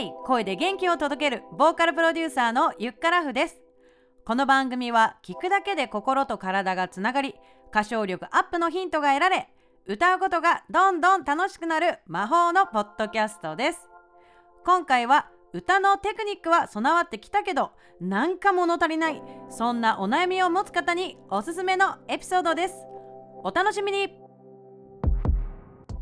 イ声で元気を届けるボーカルプロデューサーのゆっからふです。この番組は聞くだけで心と体がつながり歌唱力アップのヒントが得られ歌うことがどんどん楽しくなる魔法のポッドキャストです。今回は歌のテクニックは備わってきたけどなんか物足りないそんなお悩みを持つ方におすすめのエピソードです。お楽しみに。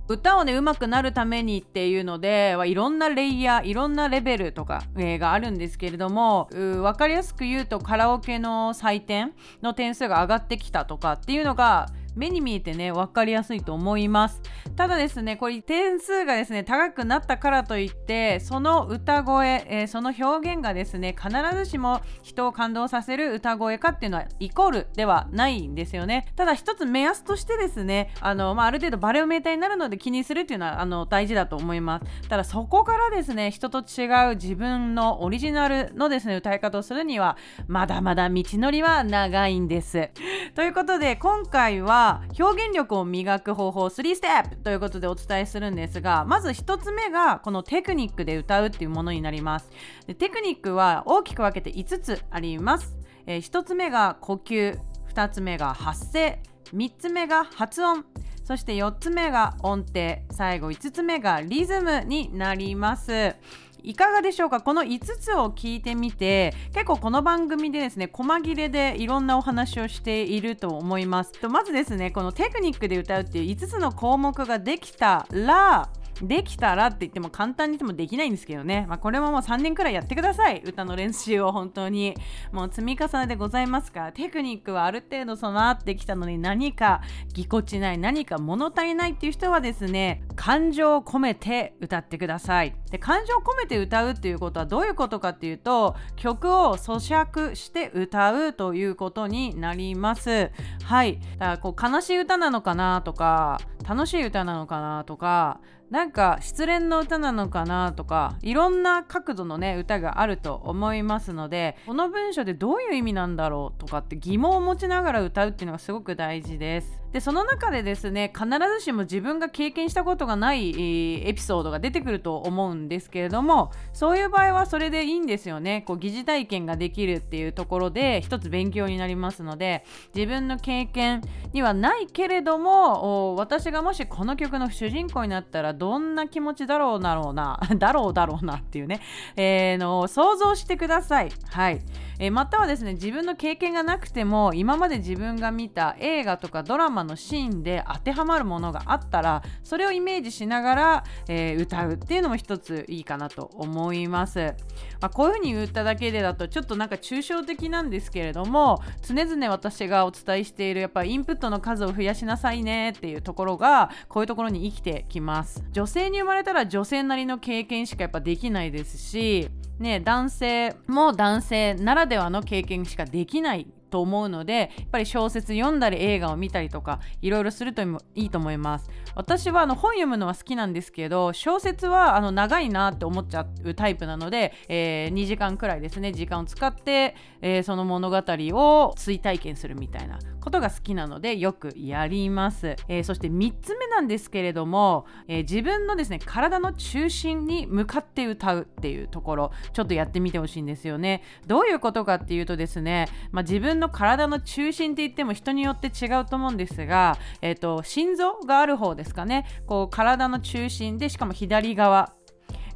歌をね上手くなるためにっていうのでいろんなレイヤーいろんなレベルとか、えー、があるんですけれども分かりやすく言うとカラオケの採点の点数が上がってきたとかっていうのが目に見えてね分かりやすいと思います。ただですねこれ点数がですね高くなったからといってその歌声、えー、その表現がですね必ずしも人を感動させる歌声かっていうのはイコールではないんですよね。ただ一つ目安としてですねあの、まあ、ある程度バレオメーターになるので気にするっていうのはあの大事だと思います。ただそこからですね人と違う自分のオリジナルのですね歌い方をするにはまだまだ道のりは長いんです。ということで今回は表現力を磨く方法3ステップということでお伝えするんですがまず1つ目がこのテクニックで歌うっていうものになります。でテクニックは大きく分けて5つあります、えー、1つ目が呼吸。2つ目が発声。3つ目が発音。そして4つ目が音程。最後5つ目がリズムになります。いかがでしょうか？この5つを聞いてみて結構この番組でですね細切れでいろんなお話をしていると思います。とまずですねこのテクニックで歌うっていう5つの項目ができたらできたらって言っても簡単に言ってもできないんですけどね、まあ、これももう3年くらいやってください。歌の練習を本当に。もう積み重ねでございますか。らテクニックはある程度備わってきたのに何かぎこちない何か物足りないっていう人はですね感情を込めて歌ってください。で感情を込めて歌うっていうことはどういうことかっていうと曲を咀嚼して歌うということになります。はい。だからこう悲しい歌なのかなとか楽しい歌なのかなとかなんか失恋の歌なのかなとかいろんな角度のね歌があると思いますのでこの文章でどういう意味なんだろうとかって疑問を持ちながら歌うっていうのがすごく大事です。でその中でですね必ずしも自分が経験したことがないエピソードが出てくると思うんですけれどもそういう場合はそれでいいんですよねこう疑似体験ができるっていうところで一つ勉強になりますので自分の経験にはないけれども私がもしこの曲の主人公になったらどんな気持ちだろうだろうな だろうだろうなっていうね、えー、の想像してください。はい、えー、またはですね自分の経験がなくても今まで自分が見た映画とかドラマのシーンで当てはまるものがあったらそれをイメージしながら、えー、歌うっていうのも一ついいかなと思います、まあ、こういうふうに言っただけでだとちょっとなんか抽象的なんですけれども常々私がお伝えしているやっぱインプットの数を増やしなさいねっていうところがこういうところに生きてきます。女性に生まれたら女性なりの経験しかやっぱできないですしね、男性も男性ならではの経験しかできないと思うのでやっぱり小説読んだり映画を見たりとかいろいろするといいと思います。私はあの本読むのは好きなんですけど小説はあの長いなって思っちゃうタイプなので、えー、2時間くらいですね時間を使って、えー、その物語を追体験するみたいなことが好きなのでよくやります、えー、そして3つ目なんですけれども、えー、自分のですね体の中心に向かって歌うっていうところちょっとやってみてほしいんですよね。どういうことかっていうとですね、まあ、自分の体の中心って言っても人によって違うと思うんですが、えーと、心臓がある方ですかね。こう体の中心でしかも左側。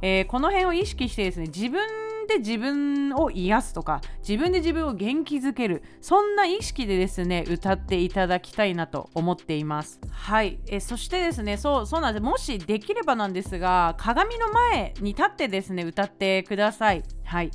えー、この辺を意識してですね自分で自分を癒すとか自分で自分を元気づける。そんな意識でですね歌っていただきたいなと思っています。はい。えそしてですねそうそうなんです。もしできればなんですが鏡の前に立ってですね歌ってください。はい。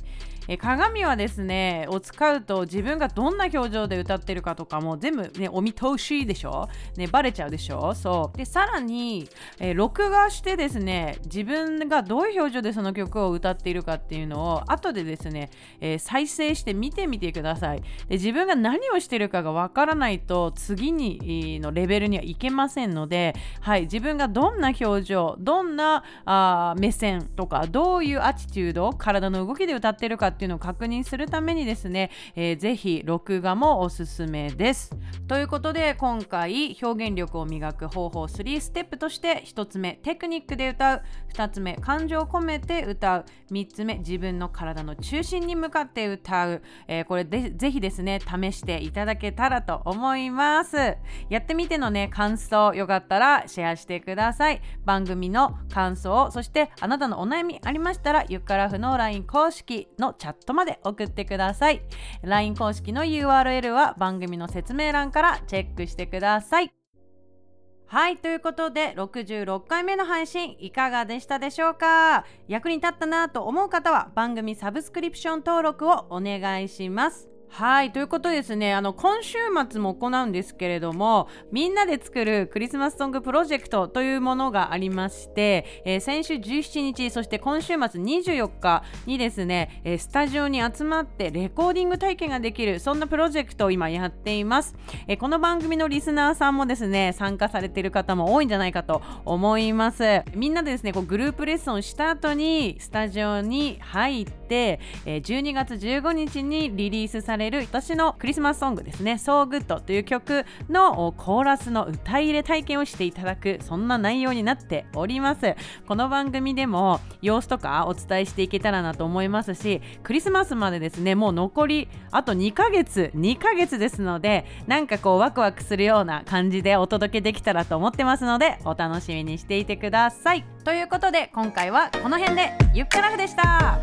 え鏡はですねを使うと自分がどんな表情で歌ってるかとかも全部ねお見通しでしょ？ねバレちゃうでしょ？そう。でさらに、え、録画してですね自分がどういう表情でその曲を歌っているかっていうのを後でですね、えー、再生して見てみてください。で自分が何をしてるかがわからないと次にのレベルにはいけませんのではい自分がどんな表情どんなあ目線とかどういうアティチュード体の動きで歌ってるかってっていうのを確認するためにですね、えー、ぜひ録画もおすすめです。ということで今回表現力を磨く方法3ステップとして1つ目テクニックで歌う。2つ目感情を込めて歌う。3つ目自分の体の中心に向かって歌う、えー、これでぜひですね試していただけたらと思います。やってみてのね感想よかったらシェアしてください。番組の感想そしてあなたのお悩みありましたらゆっからふの LINE 公式のチャャットまで送ってください。LINE 公式の URL は番組の説明欄からチェックしてください。はいということで66回目の配信いかがでしたでしょうか？役に立ったなと思う方は番組サブスクリプション登録をお願いします。はいということですねあの今週末も行うんですけれどもみんなで作るクリスマスソングプロジェクトというものがありまして、えー、先週17日そして今週末24日にですね、えー、スタジオに集まってレコーディング体験ができるそんなプロジェクトを今やっています、えー、この番組のリスナーさんもですね参加されている方も多いんじゃないかと思います。みんなでですねこうグループレッスンした後にスタジオに入って、え12月15日にリリースされれる私のクリスマスソングですね「So Good」という曲のコーラスの歌い入れ体験をしていただくそんな内容になっております。この番組でも様子とかお伝えしていけたらなと思いますしクリスマスまでですねもう残りあと2ヶ月2ヶ月ですのでなんかこうワクワクするような感じでお届けできたらと思ってますのでお楽しみにしていてください。ということで今回はこの辺でゆっくらふでした。